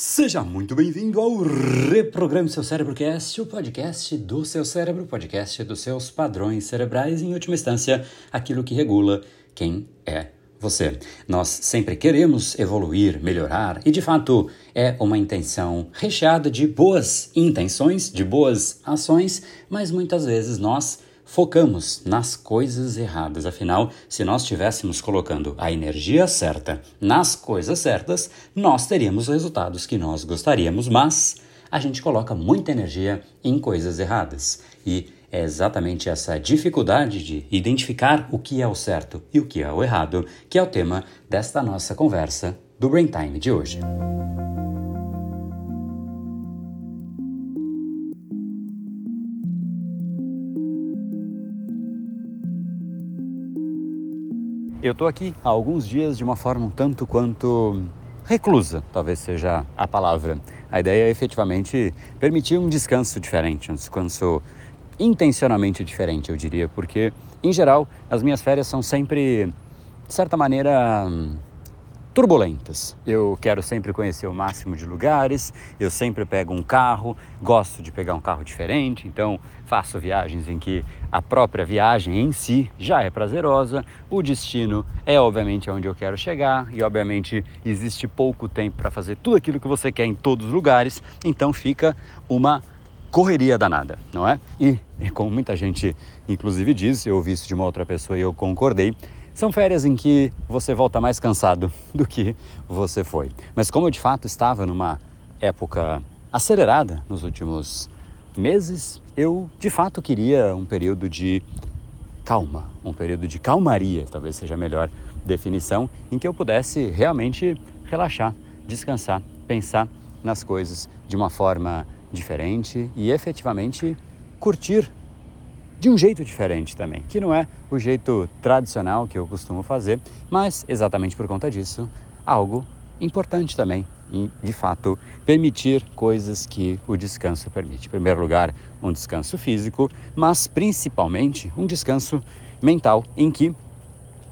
Seja muito bem-vindo ao Reprograme Seu Cérebro Cast, o podcast do seu cérebro, podcast dos seus padrões cerebrais, em última instância, aquilo que regula quem é você. Nós sempre queremos evoluir, melhorar, e de fato é uma intenção recheada de boas intenções, de boas ações, mas muitas vezes nós focamos nas coisas erradas. Afinal, se nós estivéssemos colocando a energia certa nas coisas certas, nós teríamos os resultados que nós gostaríamos, mas a gente coloca muita energia em coisas erradas. E é exatamente essa dificuldade de identificar o que é o certo e o que é o errado que é o tema desta nossa conversa do Brain Time de hoje. Eu estou aqui há alguns dias de uma forma um tanto quanto reclusa, talvez seja a palavra. A ideia é efetivamente permitir um descanso diferente, um descanso intencionalmente diferente, eu diria, porque, em geral, as minhas férias são sempre, de certa maneira, turbulentas. Eu quero sempre conhecer o máximo de lugares, eu sempre pego um carro, gosto de pegar um carro diferente, então faço viagens em que a própria viagem em si já é prazerosa, o destino é obviamente onde eu quero chegar e obviamente existe pouco tempo para fazer tudo aquilo que você quer em todos os lugares, então fica uma correria danada, não é? E, como muita gente inclusive diz, eu ouvi isso de uma outra pessoa e eu concordei, são férias em que você volta mais cansado do que você foi. Mas como eu de fato estava numa época acelerada nos últimos meses, eu de fato queria um período de calma, um período de calmaria, talvez seja a melhor definição, em que eu pudesse realmente relaxar, descansar, pensar nas coisas de uma forma diferente e efetivamente curtir de um jeito diferente também, que não é o jeito tradicional que eu costumo fazer, mas exatamente por conta disso, algo importante também de fato, permitir coisas que o descanso permite. Em primeiro lugar, um descanso físico, mas principalmente um descanso mental em que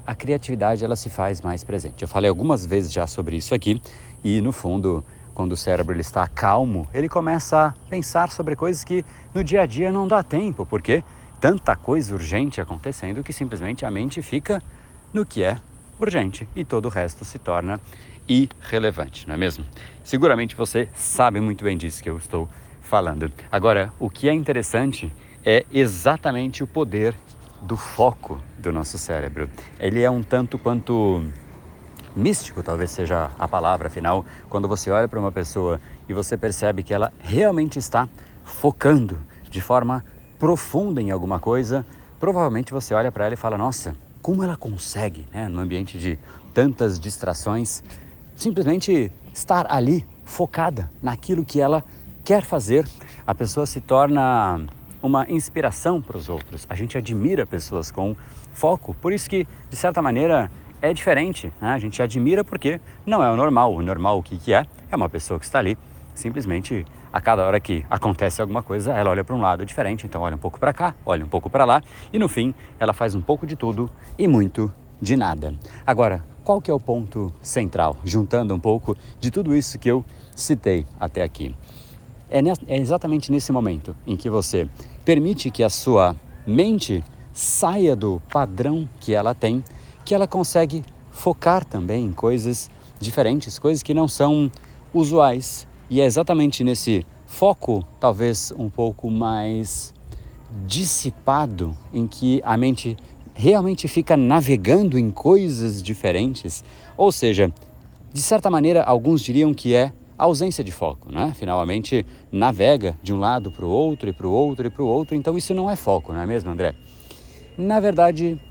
a criatividade ela se faz mais presente. Eu falei algumas vezes já sobre isso aqui e no fundo, quando o cérebro ele está calmo, ele começa a pensar sobre coisas que no dia a dia não dá tempo, porque tanta coisa urgente acontecendo que simplesmente a mente fica no que é urgente e todo o resto se torna irrelevante, não é mesmo? Seguramente você sabe muito bem disso que eu estou falando. Agora, o que é interessante é exatamente o poder do foco do nosso cérebro. Ele é um tanto quanto místico, talvez seja a palavra, afinal, quando você olha para uma pessoa e você percebe que ela realmente está focando de forma profunda em alguma coisa, provavelmente você olha para ela e fala: Nossa, como ela consegue, né, no ambiente de tantas distrações, simplesmente estar ali focada naquilo que ela quer fazer. A pessoa se torna uma inspiração para os outros. A gente admira pessoas com foco, por isso que, de certa maneira, é diferente. Né? A gente admira porque não é o normal. O normal, o que, que é? É uma pessoa que está ali simplesmente a cada hora que acontece alguma coisa, ela olha para um lado diferente, então olha um pouco para cá, olha um pouco para lá e no fim ela faz um pouco de tudo e muito de nada. Agora, qual que é o ponto central, juntando um pouco de tudo isso que eu citei até aqui? É, é exatamente nesse momento em que você permite que a sua mente saia do padrão que ela tem, que ela consegue focar também em coisas diferentes, coisas que não são usuais, e é exatamente nesse foco, talvez um pouco mais dissipado, em que a mente realmente fica navegando em coisas diferentes. Ou seja, de certa maneira, alguns diriam que é ausência de foco, né? Finalmente navega de um lado para o outro e para o outro e para o outro, então isso não é foco, não é mesmo, André? Na verdade,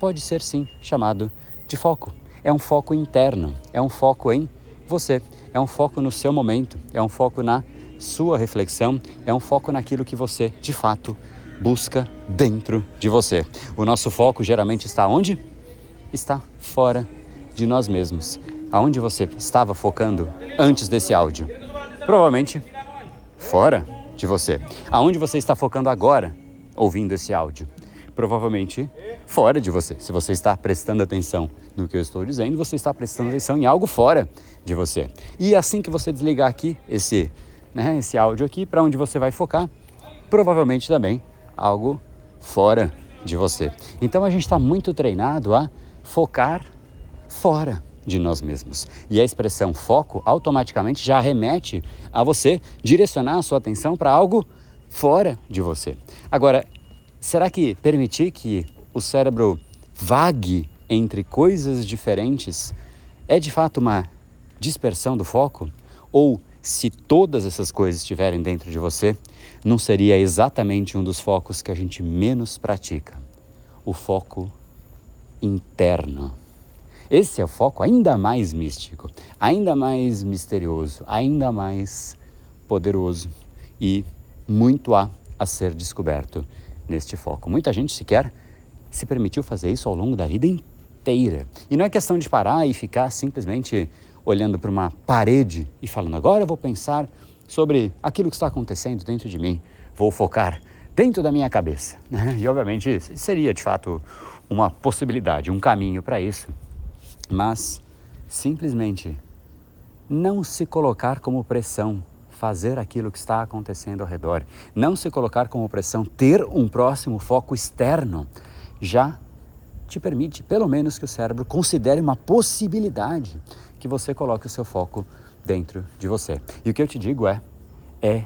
pode ser sim chamado de foco. É um foco interno, é um foco em você é um foco no seu momento, é um foco na sua reflexão, é um foco naquilo que você de fato busca dentro de você. O nosso foco geralmente está onde? Está fora de nós mesmos. Aonde você estava focando antes desse áudio? Provavelmente fora de você. Aonde você está focando agora ouvindo esse áudio? Provavelmente fora de você. Se você está prestando atenção no que eu estou dizendo, você está prestando atenção em algo fora de você. E assim que você desligar aqui esse, né, esse áudio aqui, para onde você vai focar, provavelmente também algo fora de você. Então a gente está muito treinado a focar fora de nós mesmos. E a expressão foco automaticamente já remete a você direcionar a sua atenção para algo fora de você. Agora, será que permitir que o cérebro vague entre coisas diferentes é de fato uma dispersão do foco? Ou se todas essas coisas estiverem dentro de você, não seria exatamente um dos focos que a gente menos pratica? O foco interno. Esse é o foco ainda mais místico, ainda mais misterioso, ainda mais poderoso e muito há a ser descoberto neste foco. Muita gente sequer se permitiu fazer isso ao longo da vida inteira. E não é questão de parar e ficar simplesmente olhando para uma parede e falando: agora eu vou pensar sobre aquilo que está acontecendo dentro de mim, vou focar dentro da minha cabeça. E obviamente seria de fato uma possibilidade, um caminho para isso mas simplesmente não se colocar como pressão, fazer aquilo que está acontecendo ao redor, não se colocar como pressão, ter um próximo foco externo, já te permite, pelo menos, que o cérebro considere uma possibilidade que você coloque o seu foco dentro de você. E o que eu te digo é, é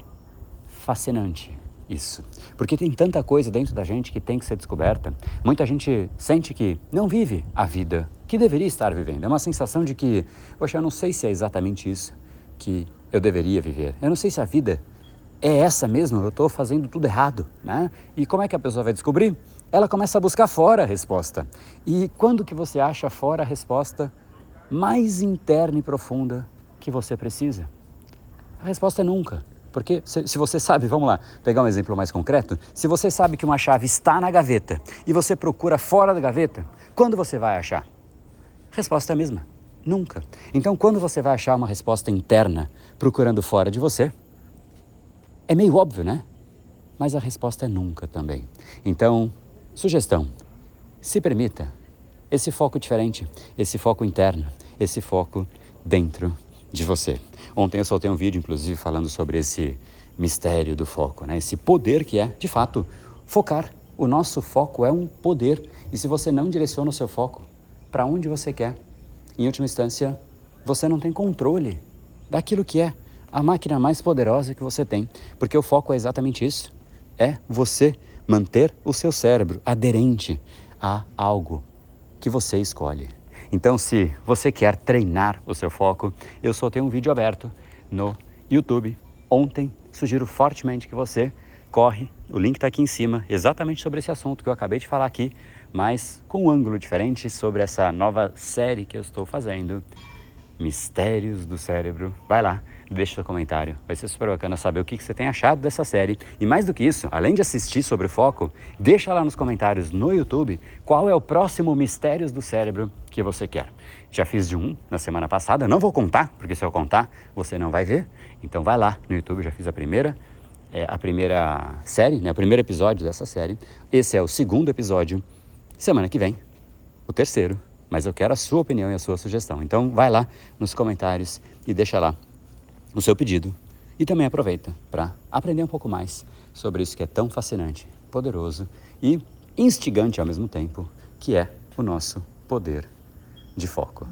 fascinante isso. Porque tem tanta coisa dentro da gente que tem que ser descoberta. Muita gente sente que não vive a vida que deveria estar vivendo. É uma sensação de que, poxa, eu não sei se é exatamente isso que eu deveria viver. Eu não sei se a vida é essa mesmo, eu estou fazendo tudo errado, né? E como é que a pessoa vai descobrir? Ela começa a buscar fora a resposta. E quando que você acha fora a resposta mais interna e profunda que você precisa? A resposta é nunca. Porque se, se, você sabe, vamos lá, pegar um exemplo mais concreto, se você sabe que uma chave está na gaveta e você procura fora da gaveta, quando você vai achar? Resposta é a mesma, nunca. Então, quando você vai achar uma resposta interna procurando fora de você, é meio óbvio, né? Mas a resposta é nunca também. Então, sugestão: se permita esse foco diferente, esse foco interno, esse foco dentro de você. Ontem eu soltei um vídeo, inclusive, falando sobre esse mistério do foco, né? esse poder que é, de fato, focar. O nosso foco é um poder. E se você não direciona o seu foco para onde você quer, em última instância, você não tem controle daquilo que é a máquina mais poderosa que você tem. Porque o foco é exatamente isso: é você manter o seu cérebro aderente a algo que você escolhe. Então, se você quer treinar o seu foco, eu só tenho um vídeo aberto no YouTube. Ontem, sugiro fortemente que você corre, o link está aqui em cima, exatamente sobre esse assunto que eu acabei de falar aqui, mas com um ângulo diferente sobre essa nova série que eu estou fazendo, Mistérios do Cérebro. Vai lá, deixa seu comentário. Vai ser super bacana saber o que você tem achado dessa série. E mais do que isso, além de assistir sobre o foco, deixa lá nos comentários no YouTube qual é o próximo Mistérios do Cérebro que você quer. Já fiz de um na semana passada, não vou contar, porque se eu contar, você não vai ver. Então vai lá no YouTube, já fiz a primeira, é, a primeira série, né, o primeiro episódio dessa série. Esse é o segundo episódio. Semana que vem, o terceiro. Mas eu quero a sua opinião e a sua sugestão. Então vai lá nos comentários e deixa lá o seu pedido e também aproveita para aprender um pouco mais sobre isso que é tão fascinante, poderoso e instigante ao mesmo tempo, que é o nosso poder de foco.